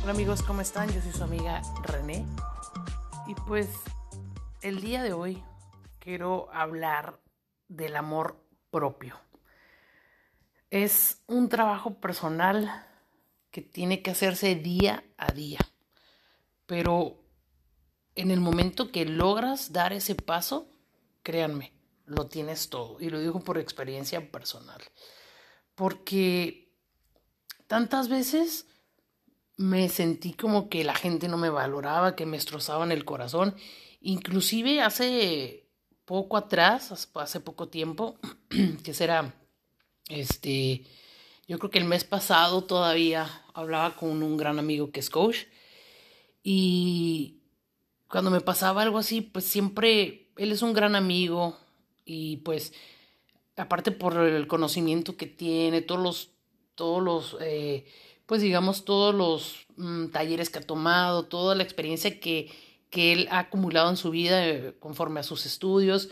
Hola amigos, ¿cómo están? Yo soy su amiga René. Y pues el día de hoy quiero hablar del amor propio. Es un trabajo personal que tiene que hacerse día a día. Pero en el momento que logras dar ese paso, créanme, lo tienes todo. Y lo digo por experiencia personal. Porque tantas veces me sentí como que la gente no me valoraba, que me destrozaban el corazón. Inclusive hace poco atrás, hace poco tiempo, que será, este, yo creo que el mes pasado todavía hablaba con un gran amigo que es coach y cuando me pasaba algo así, pues siempre, él es un gran amigo y pues aparte por el conocimiento que tiene, todos los, todos los, eh, pues digamos, todos los mm, talleres que ha tomado, toda la experiencia que, que él ha acumulado en su vida eh, conforme a sus estudios.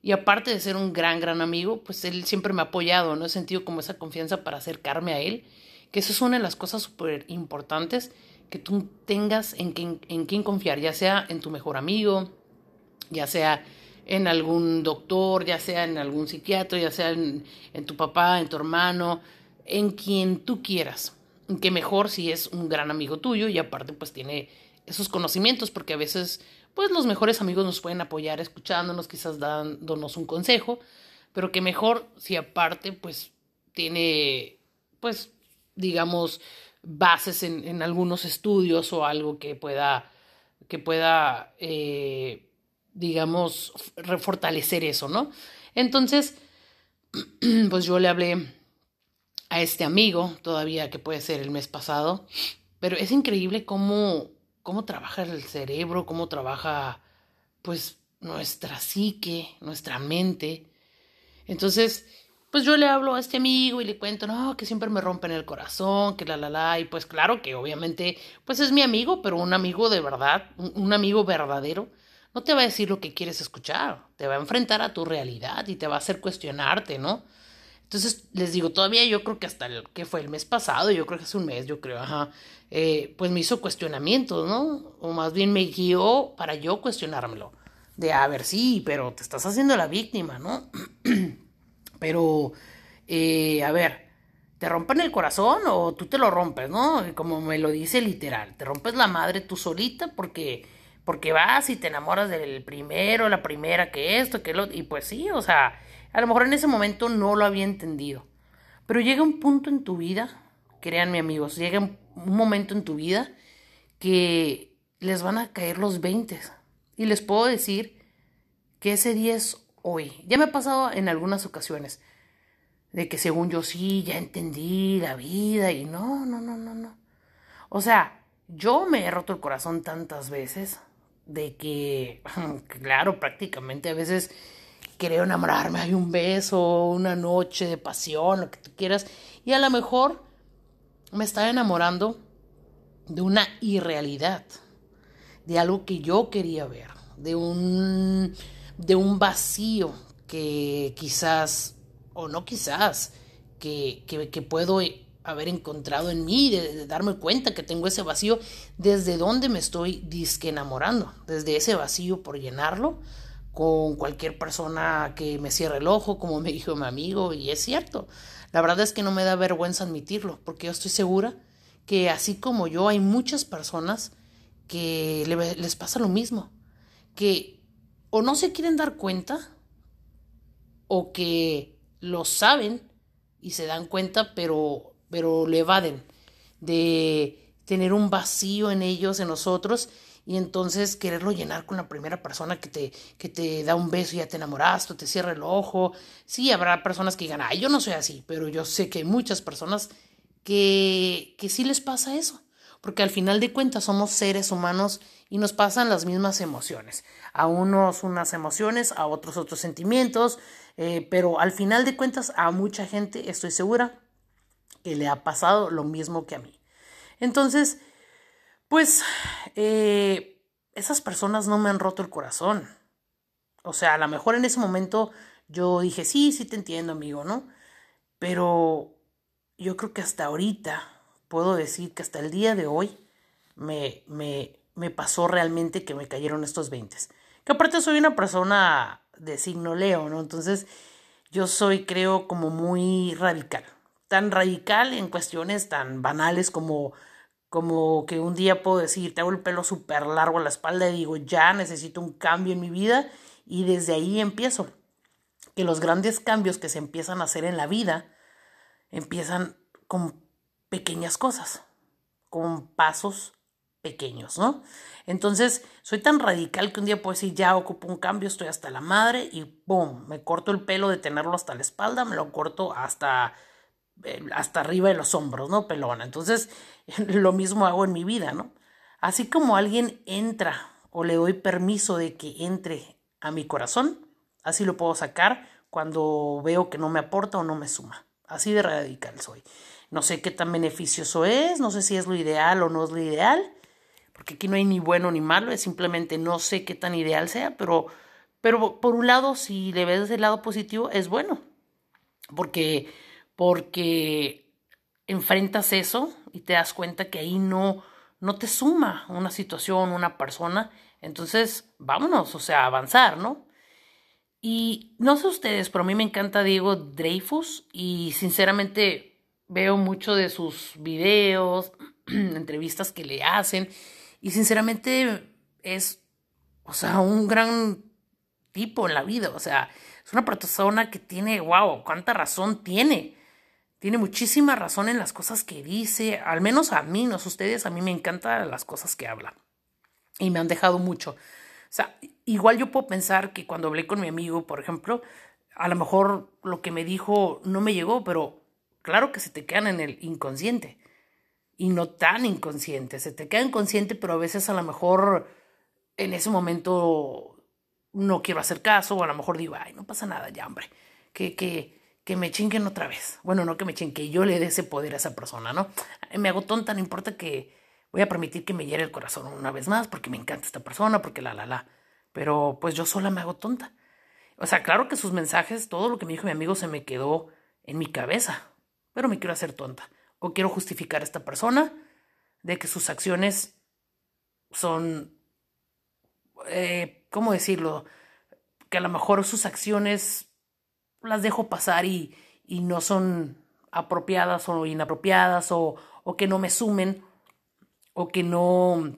Y aparte de ser un gran, gran amigo, pues él siempre me ha apoyado, ¿no? He sentido como esa confianza para acercarme a él, que eso es una de las cosas súper importantes, que tú tengas en quien, en quién confiar, ya sea en tu mejor amigo, ya sea en algún doctor, ya sea en algún psiquiatra, ya sea en, en tu papá, en tu hermano, en quien tú quieras. Que mejor si es un gran amigo tuyo y aparte pues tiene esos conocimientos, porque a veces pues los mejores amigos nos pueden apoyar escuchándonos, quizás dándonos un consejo, pero que mejor si aparte pues tiene pues digamos bases en, en algunos estudios o algo que pueda que pueda eh, digamos refortalecer eso, ¿no? Entonces pues yo le hablé a este amigo todavía que puede ser el mes pasado, pero es increíble cómo cómo trabaja el cerebro, cómo trabaja pues nuestra psique, nuestra mente. Entonces, pues yo le hablo a este amigo y le cuento, no, que siempre me rompen el corazón, que la la la, y pues claro que obviamente, pues es mi amigo, pero un amigo de verdad, un, amigo verdadero, no te va a decir lo que quieres escuchar, te va a enfrentar a tu realidad y te va a hacer cuestionarte, ¿no? Entonces les digo, todavía yo creo que hasta el que fue el mes pasado, yo creo que hace un mes, yo creo, ajá, eh, pues me hizo cuestionamientos, ¿no? O más bien me guió para yo cuestionármelo. De, a ver, sí, pero te estás haciendo la víctima, ¿no? pero, eh, a ver, ¿te rompen el corazón o tú te lo rompes, ¿no? Como me lo dice literal, te rompes la madre tú solita porque, porque vas y te enamoras del primero, la primera, que esto, que lo... Y pues sí, o sea a lo mejor en ese momento no lo había entendido. Pero llega un punto en tu vida, créanme amigos, llega un momento en tu vida que les van a caer los 20. Y les puedo decir que ese día es hoy. Ya me ha pasado en algunas ocasiones. De que según yo sí, ya entendí la vida y no, no, no, no, no. O sea, yo me he roto el corazón tantas veces de que, claro, prácticamente a veces quería enamorarme, hay un beso, una noche de pasión, lo que tú quieras, y a lo mejor me estaba enamorando de una irrealidad, de algo que yo quería ver, de un, de un vacío que quizás, o no quizás, que, que, puedo haber encontrado en mí, de, de, darme cuenta que tengo ese vacío, desde donde me estoy disque enamorando, desde ese vacío por llenarlo, con cualquier persona que me cierre el ojo, como me dijo mi amigo, y es cierto. La verdad es que no me da vergüenza admitirlo, porque yo estoy segura que así como yo hay muchas personas que les pasa lo mismo, que o no se quieren dar cuenta, o que lo saben y se dan cuenta, pero, pero le evaden de tener un vacío en ellos, en nosotros, y entonces quererlo llenar con la primera persona que te, que te da un beso y ya te enamoraste, te cierra el ojo. Sí, habrá personas que digan, ay, yo no soy así, pero yo sé que hay muchas personas que, que sí les pasa eso, porque al final de cuentas somos seres humanos y nos pasan las mismas emociones. A unos unas emociones, a otros otros sentimientos, eh, pero al final de cuentas a mucha gente estoy segura que le ha pasado lo mismo que a mí. Entonces, pues eh, esas personas no me han roto el corazón. O sea, a lo mejor en ese momento yo dije, sí, sí te entiendo, amigo, ¿no? Pero yo creo que hasta ahorita puedo decir que hasta el día de hoy me, me, me pasó realmente que me cayeron estos 20. Que aparte soy una persona de signo Leo, ¿no? Entonces yo soy, creo, como muy radical. Tan radical en cuestiones tan banales como, como que un día puedo decir, tengo el pelo súper largo a la espalda y digo, ya necesito un cambio en mi vida y desde ahí empiezo. Que los grandes cambios que se empiezan a hacer en la vida empiezan con pequeñas cosas, con pasos pequeños, ¿no? Entonces, soy tan radical que un día puedo decir, ya ocupo un cambio, estoy hasta la madre y ¡pum! Me corto el pelo de tenerlo hasta la espalda, me lo corto hasta, eh, hasta arriba de los hombros, ¿no? Pelona. Entonces, lo mismo hago en mi vida, ¿no? Así como alguien entra o le doy permiso de que entre a mi corazón, así lo puedo sacar cuando veo que no me aporta o no me suma. Así de radical soy. No sé qué tan beneficioso es, no sé si es lo ideal o no es lo ideal, porque aquí no hay ni bueno ni malo, es simplemente no sé qué tan ideal sea, pero, pero por un lado, si le ves el lado positivo, es bueno, porque, porque enfrentas eso y te das cuenta que ahí no, no te suma una situación, una persona, entonces vámonos, o sea, avanzar, ¿no? Y no sé ustedes, pero a mí me encanta Diego Dreyfus y sinceramente veo mucho de sus videos, entrevistas que le hacen y sinceramente es, o sea, un gran tipo en la vida. O sea, es una persona que tiene, wow, cuánta razón tiene. Tiene muchísima razón en las cosas que dice. Al menos a mí, no sé ustedes, a mí me encantan las cosas que habla. Y me han dejado mucho. O sea, igual yo puedo pensar que cuando hablé con mi amigo, por ejemplo, a lo mejor lo que me dijo no me llegó, pero claro que se te quedan en el inconsciente y no tan inconsciente. Se te queda inconsciente, pero a veces a lo mejor en ese momento no quiero hacer caso, o a lo mejor digo, ay, no pasa nada ya, hombre, que, que, que me chinguen otra vez. Bueno, no que me chinguen, que yo le dé ese poder a esa persona, ¿no? Me hago tonta, no importa que voy a permitir que me hiere el corazón una vez más, porque me encanta esta persona, porque la, la, la. Pero pues yo sola me hago tonta. O sea, claro que sus mensajes, todo lo que me dijo mi amigo se me quedó en mi cabeza, pero me quiero hacer tonta o quiero justificar a esta persona de que sus acciones son, eh, ¿cómo decirlo? Que a lo mejor sus acciones las dejo pasar y, y no son apropiadas o inapropiadas o, o, que no me sumen o que no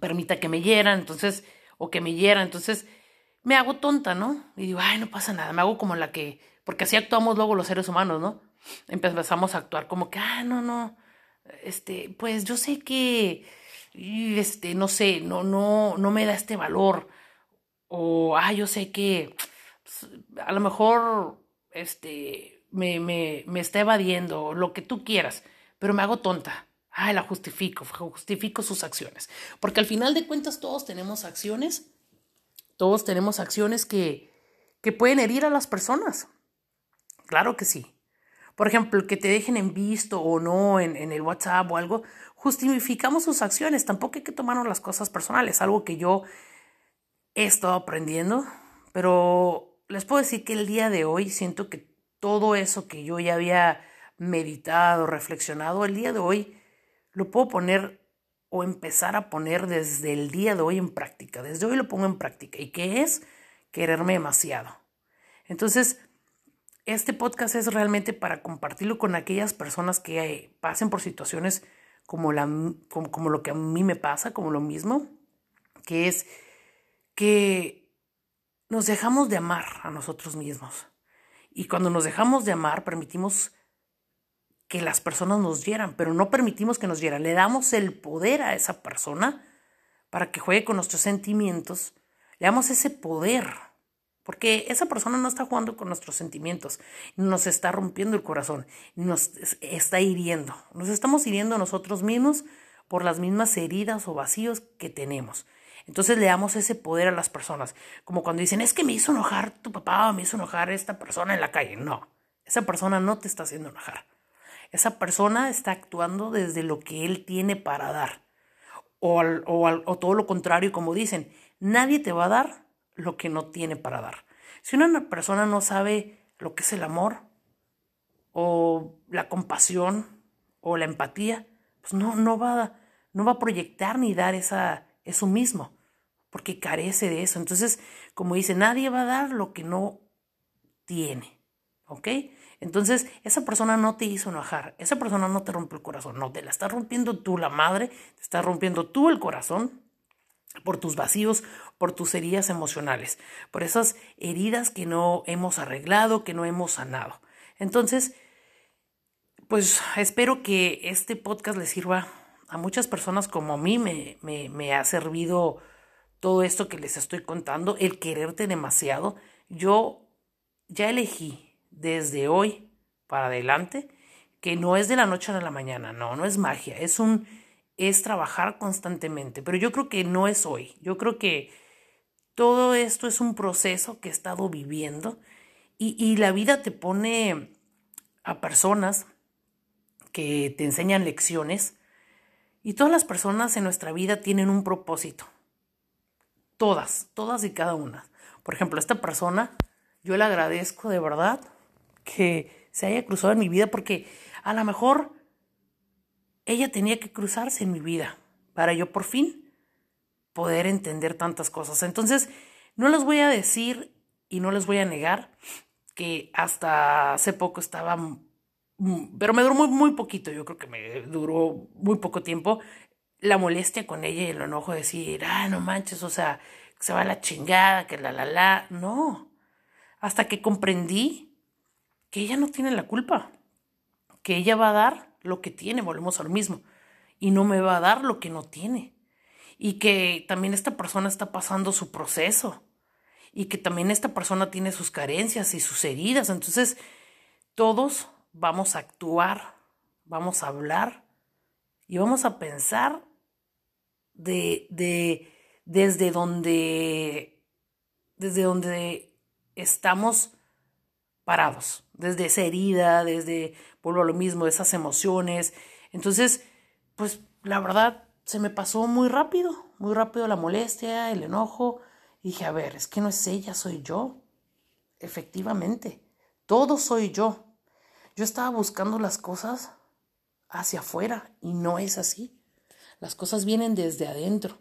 permita que me hieran, entonces, o que me hieran, entonces me hago tonta, ¿no? Y digo, ay, no pasa nada, me hago como la que, porque así actuamos luego los seres humanos, ¿no? empezamos a actuar como que, ah, no, no, este, pues yo sé que, este, no sé, no, no, no me da este valor, o, ah, yo sé que a lo mejor, este, me, me, me está evadiendo, lo que tú quieras, pero me hago tonta. Ay, la justifico, justifico sus acciones. Porque al final de cuentas todos tenemos acciones, todos tenemos acciones que, que pueden herir a las personas. Claro que sí. Por ejemplo, que te dejen en visto o no en, el WhatsApp o algo, justificamos sus acciones. Tampoco hay que tomarnos las cosas personales, algo que yo he estado aprendiendo. Pero les puedo decir que el día de hoy siento que todo eso que yo ya había meditado, reflexionado, el día de hoy lo puedo poner o empezar a poner desde el día de hoy en práctica. Desde hoy lo pongo en práctica. ¿Y qué es? Quererme demasiado. Entonces, este podcast es realmente para compartirlo con aquellas personas que pasen por situaciones como, la, como, lo que a mí me pasa, como lo mismo, que es que nos dejamos de amar a nosotros mismos. Y cuando nos dejamos de amar, permitimos que las personas nos hieran, pero no permitimos que nos hieran. Le damos el poder a esa persona para que juegue con nuestros sentimientos. Le damos ese poder porque esa persona no está jugando con nuestros sentimientos, nos está rompiendo el corazón, nos está hiriendo. Nos estamos hiriendo nosotros mismos por las mismas heridas o vacíos que tenemos. Entonces le damos ese poder a las personas. Como cuando dicen, es que me hizo enojar tu papá o me hizo enojar esta persona en la calle. No, esa persona no te está haciendo enojar. Esa persona está actuando desde lo que él tiene para dar. O, o, todo lo contrario, como dicen, nadie te va a dar lo que no tiene para dar. Si una persona no sabe lo que es el amor o la compasión o la empatía, pues no, no, va, no va a proyectar ni dar esa, eso mismo, porque carece de eso. Entonces, como dice, nadie va a dar lo que no tiene, ¿ok? Entonces, esa persona no te hizo enojar, esa persona no te rompe el corazón, no, te la está rompiendo tú la madre, te está rompiendo tú el corazón por tus vacíos, por tus heridas emocionales, por esas heridas que no hemos arreglado, que no hemos sanado. Entonces, pues espero que este podcast le sirva a muchas personas como a mí me, me, me ha servido todo esto que les estoy contando, el quererte demasiado. Yo ya elegí desde hoy para adelante que no es de la noche a la mañana, no, no es magia, es un es trabajar constantemente, pero yo creo que no es hoy. Yo creo que todo esto es un proceso que he estado viviendo y, y la vida te pone a personas que te enseñan lecciones y todas las personas en nuestra vida tienen un propósito. Todas, todas y cada una. Por ejemplo, esta persona, yo le agradezco de verdad que se haya cruzado en mi vida porque a lo mejor ella tenía que cruzarse en mi vida para yo por fin poder entender tantas cosas. Entonces, no les voy a decir y no les voy a negar que hasta hace poco estaba, pero me duró muy, muy poquito, yo creo que me duró muy poco tiempo, la molestia con ella y el enojo de decir, ah, no manches, o sea, se va la chingada, que la, la, la, no. Hasta que comprendí que ella no tiene la culpa, que ella va a dar lo que tiene, volvemos a lo mismo, y no me va a dar lo que no tiene. Y que también esta persona está pasando su proceso y que también esta persona tiene sus carencias y sus heridas. Entonces, todos vamos a actuar, vamos a hablar y vamos a pensar de, de desde donde desde donde estamos parados, desde esa herida, desde, vuelvo a lo mismo, esas emociones. Entonces, pues la verdad, se me pasó muy rápido, muy rápido la molestia, el enojo. Y dije, a ver, es que no es ella, soy yo. Efectivamente, todo soy yo. Yo estaba buscando las cosas hacia afuera y no es así. Las cosas vienen desde adentro.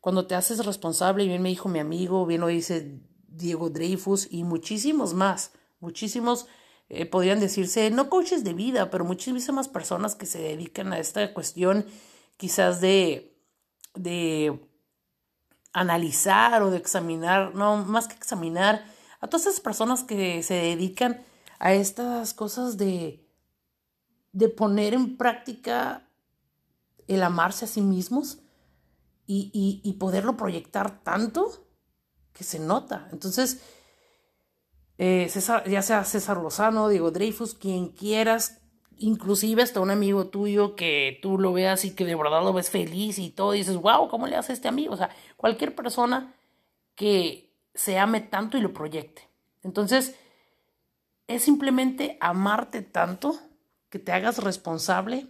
Cuando te haces responsable, bien me dijo mi amigo, bien lo dice Diego Dreyfus y muchísimos más, Muchísimos eh, podrían decirse, no coaches de vida, pero muchísimas personas que se dedican a esta cuestión quizás de, de analizar o de examinar, no, más que examinar, a todas esas personas que se dedican a estas cosas de, de poner en práctica el amarse a sí mismos y, y, poderlo proyectar tanto que se nota. Entonces, eh, ya sea César Lozano, Diego Dreyfus, quien quieras, inclusive hasta un amigo tuyo que tú lo veas y que de verdad lo ves feliz y todo, dices, wow, ¿cómo le hace este amigo? O sea, cualquier persona que se ame tanto y lo proyecte. Entonces, es simplemente amarte tanto que te hagas responsable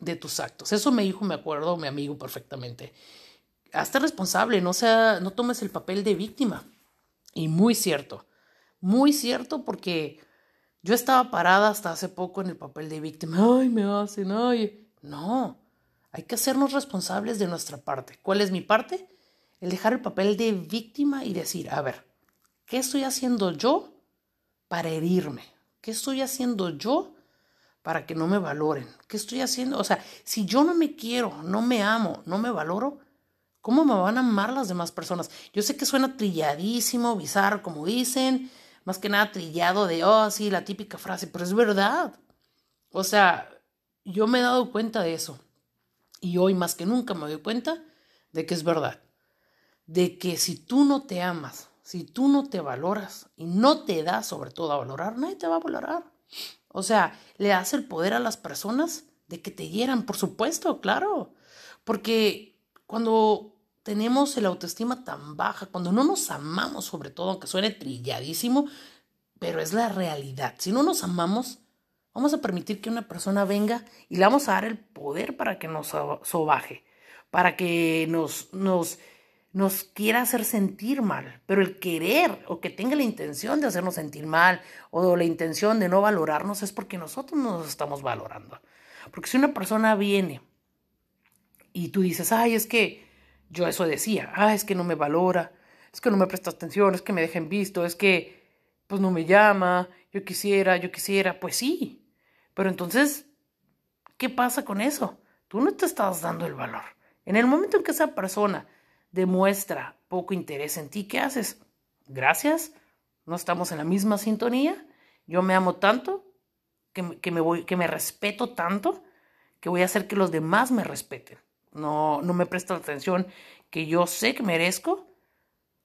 de tus actos. Eso me dijo, me acuerdo, mi amigo perfectamente. Hazte responsable, no, sea, no tomes el papel de víctima. Y muy cierto. Muy cierto porque yo estaba parada hasta hace poco en el papel de víctima. Ay, me hacen, ay. No, hay que hacernos responsables de nuestra parte. ¿Cuál es mi parte? El dejar el papel de víctima y decir, a ver, ¿qué estoy haciendo yo para herirme? ¿Qué estoy haciendo yo para que no me valoren? ¿Qué estoy haciendo? O sea, si yo no me quiero, no me amo, no me valoro, ¿cómo me van a amar las demás personas? Yo sé que suena trilladísimo, bizarro, como dicen, más que nada trillado de, oh, sí, la típica frase, pero es verdad. O sea, yo me he dado cuenta de eso. Y hoy más que nunca me doy cuenta de que es verdad. De que si tú no te amas, si tú no te valoras y no te das sobre todo a valorar, nadie te va a valorar. O sea, le das el poder a las personas de que te hieran, por supuesto, claro. Porque cuando tenemos el autoestima tan baja, cuando no nos amamos sobre todo, aunque suene trilladísimo, pero es la realidad. Si no nos amamos, vamos a permitir que una persona venga y le vamos a dar el poder para que nos sobaje, para que nos, nos, nos quiera hacer sentir mal. Pero el querer o que tenga la intención de hacernos sentir mal o la intención de no valorarnos es porque nosotros nos estamos valorando. Porque si una persona viene Y tú dices, ay, es que yo eso decía, ah, es que no me valora, es que no me presta atención, es que me deja en visto, es que pues no me llama, yo quisiera, yo quisiera, pues sí. Pero entonces, ¿qué pasa con eso? Tú no te estás dando el valor. En el momento en que esa persona demuestra poco interés en ti, ¿qué haces? Gracias, no estamos en la misma sintonía, yo me amo tanto, que, que me, voy, que me respeto tanto, que voy a hacer que los demás me respeten. No, no me prestas atención que yo sé que merezco,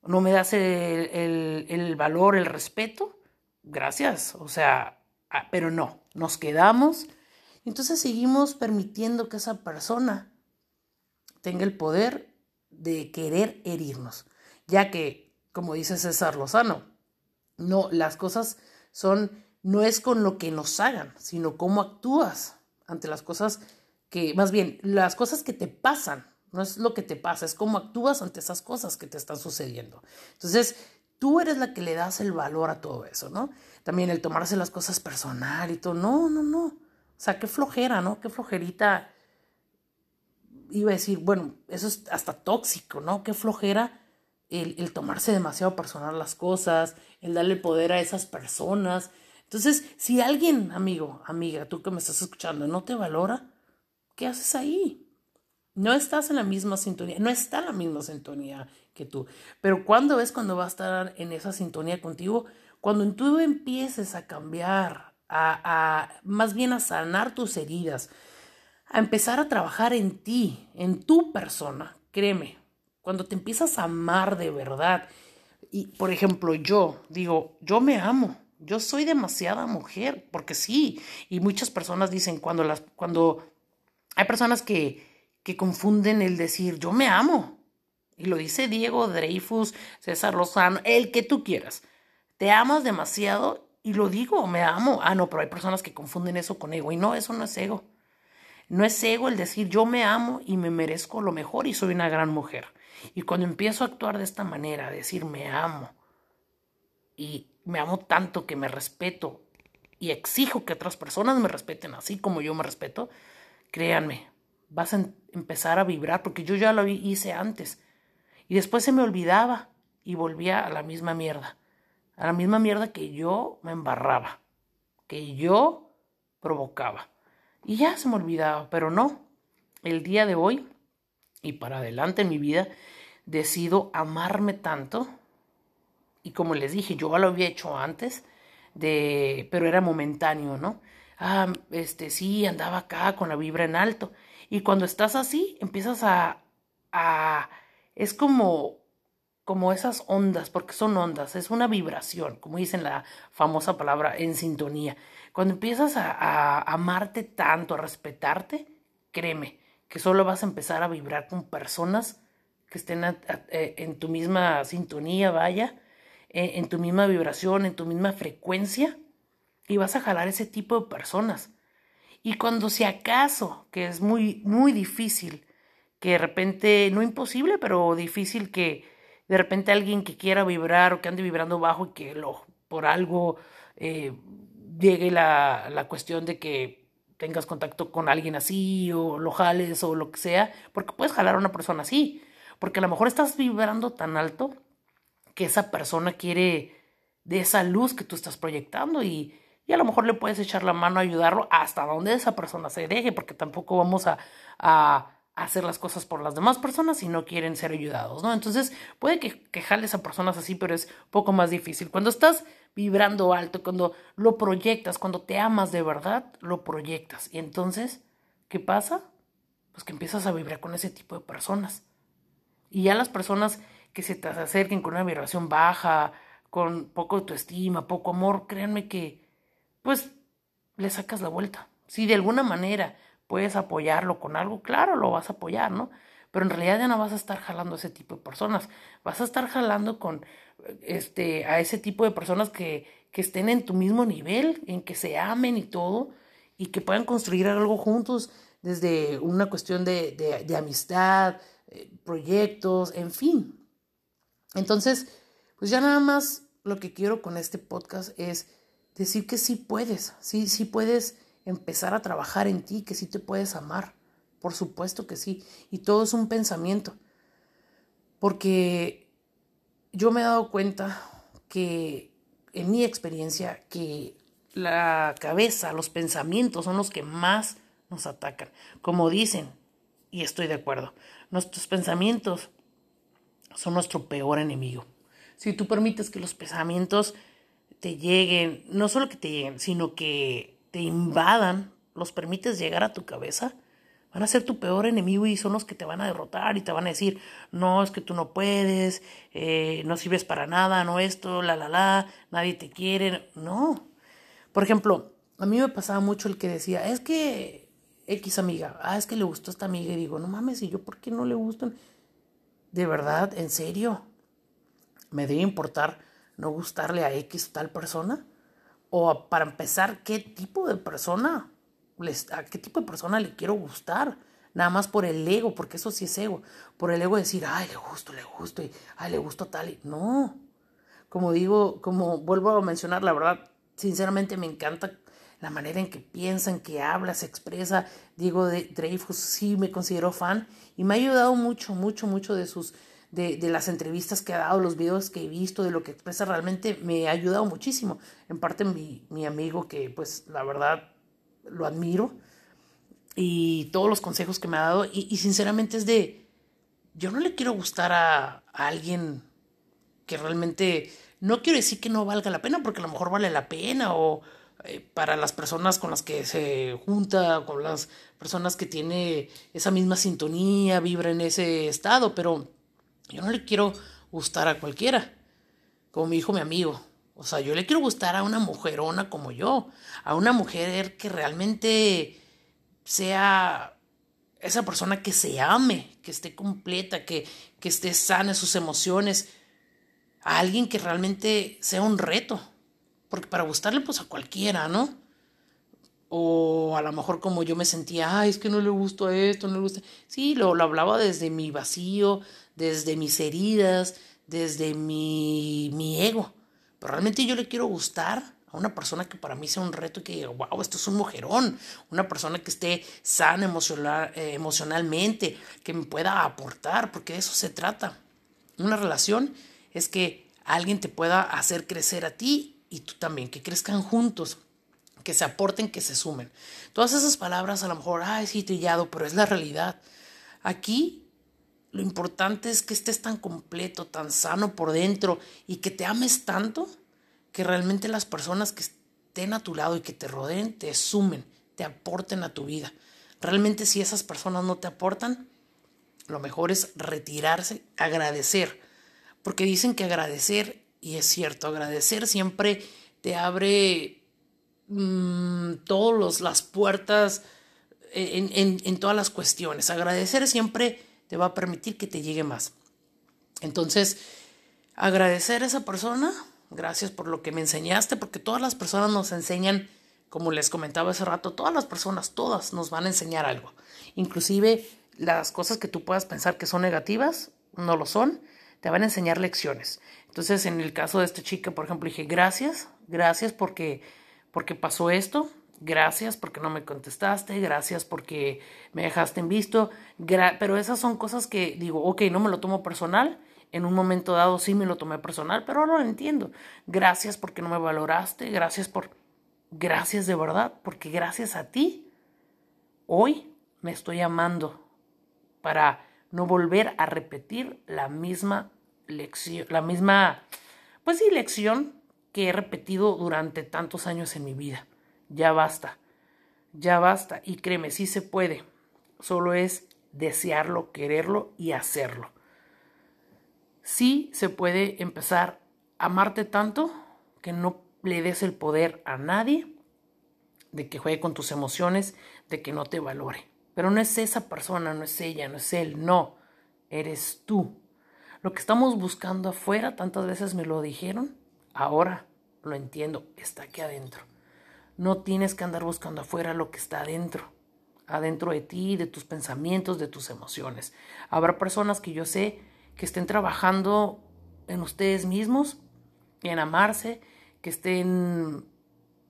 no me das el, el, valor, el respeto, gracias, o sea, ah, pero no, nos quedamos, entonces seguimos permitiendo que esa persona tenga el poder de querer herirnos, ya que, como dice César Lozano, no, las cosas son, no es con lo que nos hagan, sino cómo actúas ante las cosas que, más bien, las cosas que te pasan, no es lo que te pasa, es cómo actúas ante esas cosas que te están sucediendo. Entonces, tú eres la que le das el valor a todo eso, ¿no? También el tomarse las cosas personal y todo, no, no, no. O sea, qué flojera, ¿no? Qué flojerita. Iba a decir, bueno, eso es hasta tóxico, ¿no? Qué flojera el, el tomarse demasiado personal las cosas, el darle poder a esas personas. Entonces, si alguien, amigo, amiga, tú que me estás escuchando, no te valora, ¿qué haces ahí? No estás en la misma sintonía, no está la misma sintonía que tú. Pero ¿cuándo es cuando va a estar en esa sintonía contigo? Cuando tú empieces a cambiar, a, a más bien a sanar tus heridas, a empezar a trabajar en ti, en tu persona, créeme, cuando te empiezas a amar de verdad. Y, por ejemplo, yo digo, yo me amo, yo soy demasiada mujer, porque sí, y muchas personas dicen cuando las, cuando hay personas que, que confunden el decir yo me amo. Y lo dice Diego Dreyfus, César Lozano, el que tú quieras. Te amas demasiado y lo digo, me amo. Ah, no, pero hay personas que confunden eso con ego. Y no, eso no es ego. No es ego el decir yo me amo y me merezco lo mejor y soy una gran mujer. Y cuando empiezo a actuar de esta manera, decir me amo y me amo tanto que me respeto y exijo que otras personas me respeten así como yo me respeto, créanme, vas a empezar a vibrar, porque yo ya lo hice antes. Y después se me olvidaba y volvía a la misma mierda. A la misma mierda que yo me embarraba, que yo provocaba. Y ya se me olvidaba, pero no. El día de hoy y para adelante en mi vida, decido amarme tanto. Y como les dije, yo lo había hecho antes, de, pero era momentáneo, ¿no? ah, este, sí, andaba acá con la vibra en alto. Y cuando estás así, empiezas a, a, es como, como esas ondas, porque son ondas, es una vibración, como dicen la famosa palabra en sintonía. Cuando empiezas a, amarte tanto, a respetarte, créeme, que solo vas a empezar a vibrar con personas que estén eh, en tu misma sintonía, vaya, en tu misma vibración, en tu misma frecuencia, y vas a jalar ese tipo de personas. Y cuando si acaso, que es muy, muy difícil, que de repente, no imposible, pero difícil que de repente alguien que quiera vibrar o que ande vibrando bajo y que lo, por algo eh, llegue la, la cuestión de que tengas contacto con alguien así o lo jales o lo que sea, porque puedes jalar a una persona así, porque a lo mejor estás vibrando tan alto que esa persona quiere de esa luz que tú estás proyectando y, y a lo mejor le puedes echar la mano a ayudarlo hasta donde esa persona se deje, porque tampoco vamos a, a hacer las cosas por las demás personas si no quieren ser ayudados, ¿no? Entonces puede que, que jales a personas así, pero es poco más difícil. Cuando estás vibrando alto, cuando lo proyectas, cuando te amas de verdad, lo proyectas. Y entonces, ¿qué pasa? Pues que empiezas a vibrar con ese tipo de personas. Y ya las personas que se te acerquen con una vibración baja, con poco autoestima, poco amor, créanme que pues le sacas la vuelta. Si de alguna manera puedes apoyarlo con algo, claro, lo vas a apoyar, ¿no? Pero en realidad ya no vas a estar jalando a ese tipo de personas, vas a estar jalando con este a ese tipo de personas que, que estén en tu mismo nivel, en que se amen y todo, y que puedan construir algo juntos desde una cuestión de, de, amistad, eh, proyectos, en fin. Entonces, pues ya nada más lo que quiero con este podcast es decir que sí puedes, sí, sí puedes empezar a trabajar en ti, que sí te puedes amar, Por supuesto que sí. Y todo es un pensamiento. Porque yo me he dado cuenta que, en mi experiencia, que la cabeza, los pensamientos son los que más nos atacan. Como dicen, y estoy de acuerdo, nuestros pensamientos son nuestro peor enemigo. Si tú permites que los pensamientos te lleguen, no solo que te lleguen, sino que te invadan, los permites llegar a tu cabeza, van a ser tu peor enemigo y son los que te van a derrotar y te van a decir, no, es que tú no puedes, eh, no sirves para nada, no esto, la, la, la, nadie te quiere. No. Por ejemplo, a mí me pasaba mucho el que decía, es que X amiga, ah, es que le gustó esta amiga y digo, no mames, ¿y yo por qué no le gustan? De verdad, en serio, ¿me debe importar no gustarle a X tal persona? O para empezar, ¿qué tipo de persona? ¿A qué tipo de persona le quiero gustar? Nada más por el ego, porque eso sí es ego. Por el ego decir, ay, le gusto, le gusto, y ay, le gusto tal. Y... No. Como digo, como vuelvo a mencionar, la verdad, sinceramente me encanta la manera en que piensa, en que habla, se expresa. Diego Dreyfus sí me considero fan y me ha ayudado mucho, mucho, mucho de sus, de, de, las entrevistas que ha dado, los videos que he visto, de lo que expresa realmente me ha ayudado muchísimo. En parte mi, mi amigo que pues la verdad lo admiro y todos los consejos que me ha dado y, sinceramente es de, yo no le quiero gustar a, alguien que realmente, no quiero decir que no valga la pena porque a lo mejor vale la pena o eh, para las personas con las que se junta, con las personas que tiene esa misma sintonía, vibra en ese estado, pero yo no le quiero gustar a cualquiera, como me dijo mi amigo. O sea, yo le quiero gustar a una mujerona como yo, a una mujer que realmente sea esa persona que se ame, que esté completa, que, que esté sana en sus emociones, a alguien que realmente sea un reto, porque para gustarle pues a cualquiera, ¿no? O a lo mejor como yo me sentía, ay, es que no le gusto a esto, no le gusta. Sí, lo, lo hablaba desde mi vacío, desde mis heridas, desde mi, mi ego. Pero realmente yo le quiero gustar a una persona que para mí sea un reto y que diga, wow, esto es un mujerón, una persona que esté sana emocional, eh, emocionalmente, que me pueda aportar, porque de eso se trata. Una relación es que alguien te pueda hacer crecer a ti y tú también, que crezcan juntos, que se aporten, que se sumen. Todas esas palabras a lo mejor, ay, sí, trillado, pero es la realidad. Aquí lo importante es que estés tan completo, tan sano por dentro y que te ames tanto que realmente las personas que estén a tu lado y que te rodeen te sumen, te aporten a tu vida. Realmente si esas personas no te aportan, lo mejor es retirarse, agradecer, porque dicen que agradecer, y es cierto, agradecer siempre te abre mmm, todas las puertas en, en, en todas las cuestiones. Agradecer siempre te va a permitir que te llegue más. Entonces, agradecer a esa persona, gracias por lo que me enseñaste, porque todas las personas nos enseñan, como les comentaba hace rato, todas las personas, todas nos van a enseñar algo. Inclusive las cosas que tú puedas pensar que son negativas, no lo son, te van a enseñar lecciones. Entonces, en el caso de esta chica, por ejemplo, dije, gracias, gracias porque, porque pasó esto, gracias porque no me contestaste, gracias porque me dejaste en visto, pero esas son cosas que digo, ok, no me lo tomo personal, en un momento dado sí me lo tomé personal, pero lo entiendo. Gracias porque no me valoraste, gracias por, gracias de verdad, porque gracias a ti, hoy me estoy amando para no volver a repetir la misma lección, la misma, pues sí, lección que he repetido durante tantos años en mi vida ya basta, ya basta. Y créeme, sí se puede. Solo es desearlo, quererlo y hacerlo. Sí se puede empezar a amarte tanto que no le des el poder a nadie de que juegue con tus emociones, de que no te valore. Pero no es esa persona, no es ella, no es él, no, eres tú. Lo que estamos buscando afuera, tantas veces me lo dijeron, ahora lo entiendo, está aquí adentro. No tienes que andar buscando afuera lo que está adentro, adentro de ti, de tus pensamientos, de tus emociones. Habrá personas que yo sé que estén trabajando en ustedes mismos, en amarse, que estén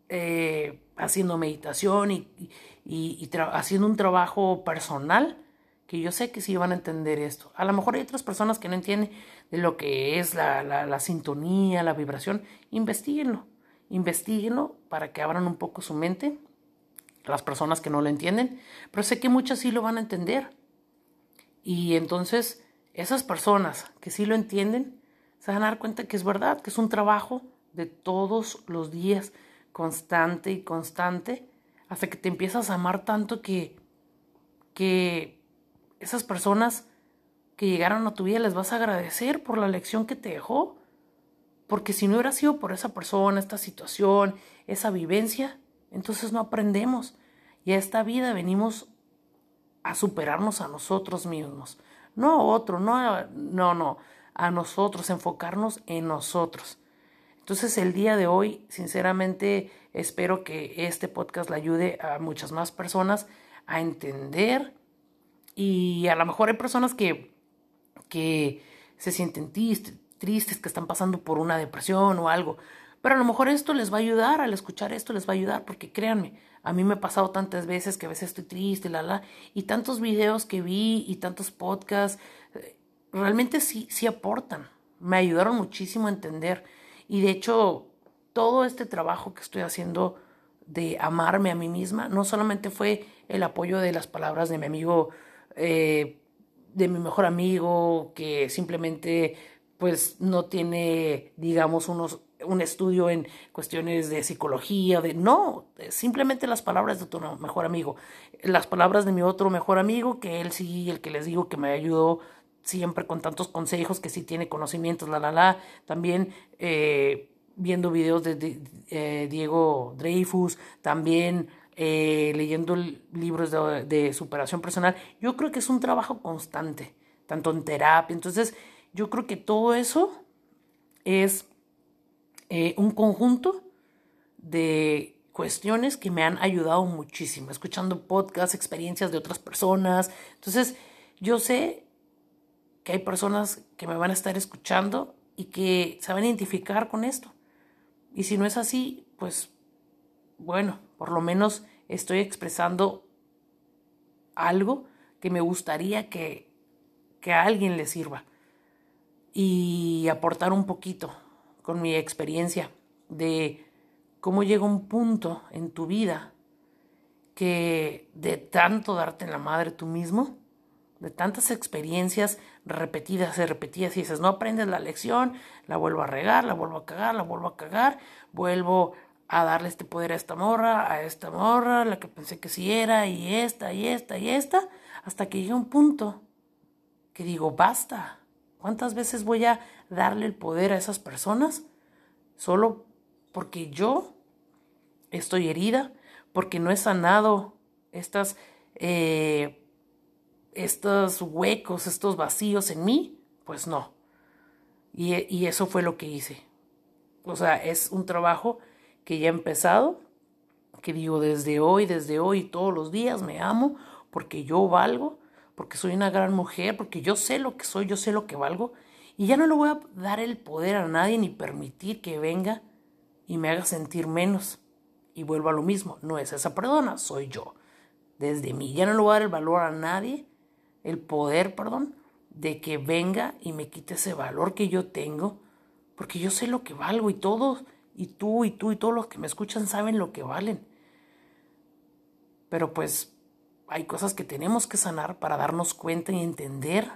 eh, haciendo meditación y, haciendo un trabajo personal, que yo sé que sí van a entender esto. A lo mejor hay otras personas que no entienden de lo que es la, la, la sintonía, la vibración. Investíguenlo, investiguenlo para que abran un poco su mente, las personas que no lo entienden, pero sé que muchas sí lo van a entender. Y entonces, esas personas que sí lo entienden, se van a dar cuenta que es verdad, que es un trabajo de todos los días, constante y constante, hasta que te empiezas a amar tanto que, que esas personas que llegaron a tu vida les vas a agradecer por la lección que te dejó. Porque si no hubiera sido por esa persona, esta situación, esa vivencia, entonces no aprendemos. Y a esta vida venimos a superarnos a nosotros mismos. No a otro, no, a, no, no, a nosotros, enfocarnos en nosotros. Entonces el día de hoy, sinceramente, espero que este podcast le ayude a muchas más personas a entender y a lo mejor hay personas que, que se sienten tristes, tristes, que están pasando por una depresión o algo, pero a lo mejor esto les va a ayudar, al escuchar esto les va a ayudar, porque créanme, a mí me ha pasado tantas veces que a veces estoy triste, la, la, y tantos videos que vi y tantos podcasts, eh, realmente sí, sí aportan, me ayudaron muchísimo a entender. Y de hecho, todo este trabajo que estoy haciendo de amarme a mí misma, no solamente fue el apoyo de las palabras de mi amigo, eh, de mi mejor amigo, que simplemente pues no tiene, digamos, unos, un estudio en cuestiones de psicología, de no, simplemente las palabras de tu mejor amigo, las palabras de mi otro mejor amigo, que él sí, el que les digo que me ayudó siempre con tantos consejos, que sí tiene conocimientos, la, la, la. También eh, viendo videos de, eh, Diego Dreyfus, también eh, leyendo libros de, de, superación personal. Yo creo que es un trabajo constante, tanto en terapia. Entonces, yo creo que todo eso es un conjunto de cuestiones que me han ayudado muchísimo, escuchando podcasts, experiencias de otras personas. Entonces, yo sé que hay personas que me van a estar escuchando y que se van a identificar con esto. Y si no es así, pues bueno, por lo menos estoy expresando algo que me gustaría que, que a alguien le sirva y aportar un poquito con mi experiencia de cómo llega un punto en tu vida que de tanto darte en la madre tú mismo, de tantas experiencias repetidas y repetidas y dices, no aprendes la lección, la vuelvo a regar, la vuelvo a cagar, la vuelvo a cagar, vuelvo a darle este poder a esta morra, a esta morra, la que pensé que sí era, y esta, y esta, y esta, hasta que llega un punto que digo, basta. ¿Cuántas veces voy a darle el poder a esas personas? Solo porque yo estoy herida, porque no he sanado estas eh, estos huecos, estos vacíos en mí, pues no. Y, y, eso fue lo que hice. O sea, es un trabajo que ya he empezado, que digo desde hoy, desde hoy, todos los días me amo, porque yo valgo, porque soy una gran mujer, porque yo sé lo que soy, yo sé lo que valgo, y ya no le voy a dar el poder a nadie ni permitir que venga y me haga sentir menos. Y vuelvo a lo mismo, no es esa perdona, soy yo. Desde mí, ya no le voy a dar el valor a nadie el poder, perdón, de que venga y me quite ese valor que yo tengo, porque yo sé lo que valgo y todos, y tú y tú y todos los que me escuchan saben lo que valen. Pero pues hay cosas que tenemos que sanar para darnos cuenta y entender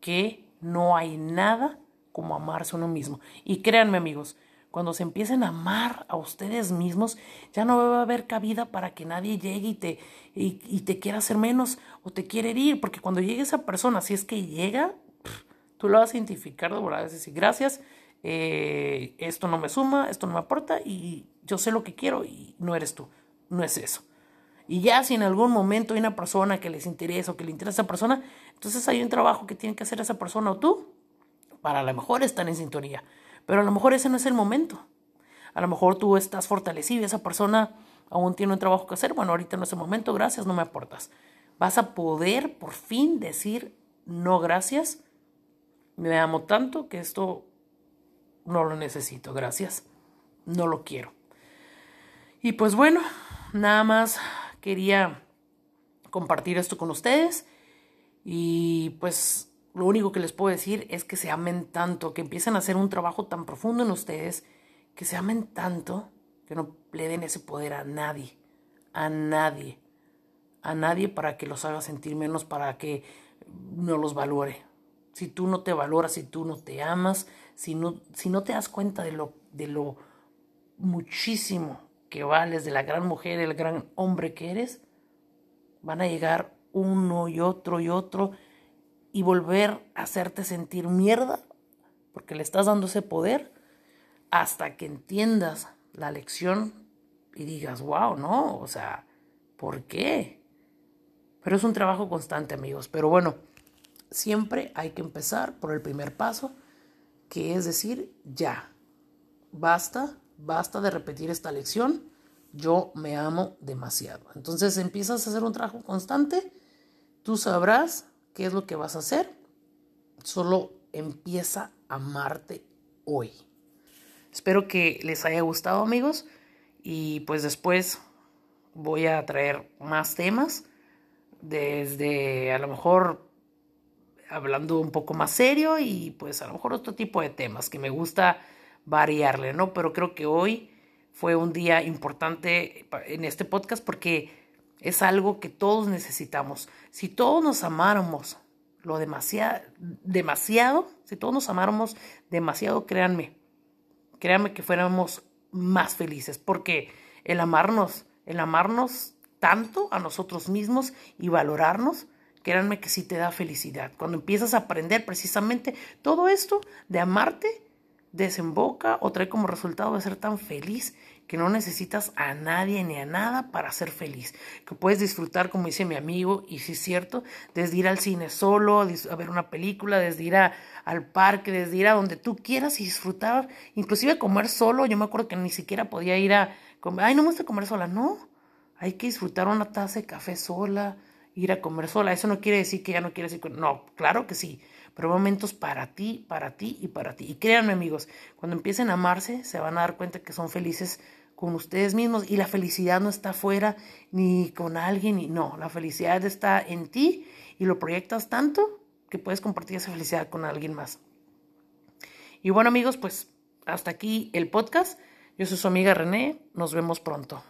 que no hay nada como amarse a uno mismo. Y créanme amigos, cuando se empiecen a amar a ustedes mismos, ya no va a haber cabida para que nadie llegue y te, y, te quiera hacer menos o te quiere herir, porque cuando llegue esa persona, si es que llega, tú lo vas a identificar de verdad, decir, gracias, eh, esto no me suma, esto no me aporta y yo sé lo que quiero y no eres tú, no es eso. Y ya si en algún momento hay una persona que les interesa o que le interesa a esa persona, entonces hay un trabajo que tiene que hacer esa persona o tú para a lo mejor estar en sintonía. Pero a lo mejor ese no es el momento. A lo mejor tú estás fortalecido y esa persona aún tiene un trabajo que hacer. Bueno, ahorita no es el momento, gracias, no me aportas. Vas a poder por fin decir no gracias. Me amo tanto que esto no lo necesito, gracias. No lo quiero. Y pues bueno, nada más quería compartir esto con ustedes y pues lo único que les puedo decir es que se amen tanto, que empiecen a hacer un trabajo tan profundo en ustedes, que se amen tanto, que no le den ese poder a nadie, a nadie, a nadie para que los haga sentir menos, para que no los valore. Si tú no te valoras, si tú no te amas, si no, si no te das cuenta de lo, de lo muchísimo que vales, de la gran mujer, el gran hombre que eres, van a llegar uno y otro y otro y volver a hacerte sentir mierda porque le estás dando ese poder hasta que entiendas la lección y digas, wow, no, o sea, ¿por qué? Pero es un trabajo constante, amigos. Pero bueno, siempre hay que empezar por el primer paso, que es decir, ya, basta, basta de repetir esta lección, yo me amo demasiado. Entonces empiezas a hacer un trabajo constante, tú sabrás ¿Qué es lo que vas a hacer? Solo empieza a amarte hoy. Espero que les haya gustado amigos y pues después voy a traer más temas desde a lo mejor hablando un poco más serio y pues a lo mejor otro tipo de temas que me gusta variarle, ¿no? Pero creo que hoy fue un día importante en este podcast porque es algo que todos necesitamos. Si todos nos amáramos lo demasiado, demasiado, si todos nos amáramos demasiado, créanme, créanme que fuéramos más felices, porque el amarnos, el amarnos tanto a nosotros mismos y valorarnos, créanme que sí te da felicidad. Cuando empiezas a aprender precisamente todo esto de amarte, desemboca o trae como resultado de ser tan feliz que no necesitas a nadie ni a nada para ser feliz, que puedes disfrutar, como dice mi amigo, y sí es cierto, desde ir al cine solo, a ver una película, desde ir al parque, desde ir a donde tú quieras y disfrutar, inclusive comer solo, yo me acuerdo que ni siquiera podía ir a comer, ay, no me gusta comer sola, no, hay que disfrutar una taza de café sola, ir a comer sola, eso no quiere decir que ya no quieres ir con, no, claro que sí, pero momentos para ti, para ti y para ti. Y créanme amigos, cuando empiecen a amarse, se van a dar cuenta que son felices con ustedes mismos y la felicidad no está afuera ni con alguien, y no, la felicidad está en ti y lo proyectas tanto que puedes compartir esa felicidad con alguien más. Y bueno amigos, pues hasta aquí el podcast. Yo soy su amiga René, nos vemos pronto.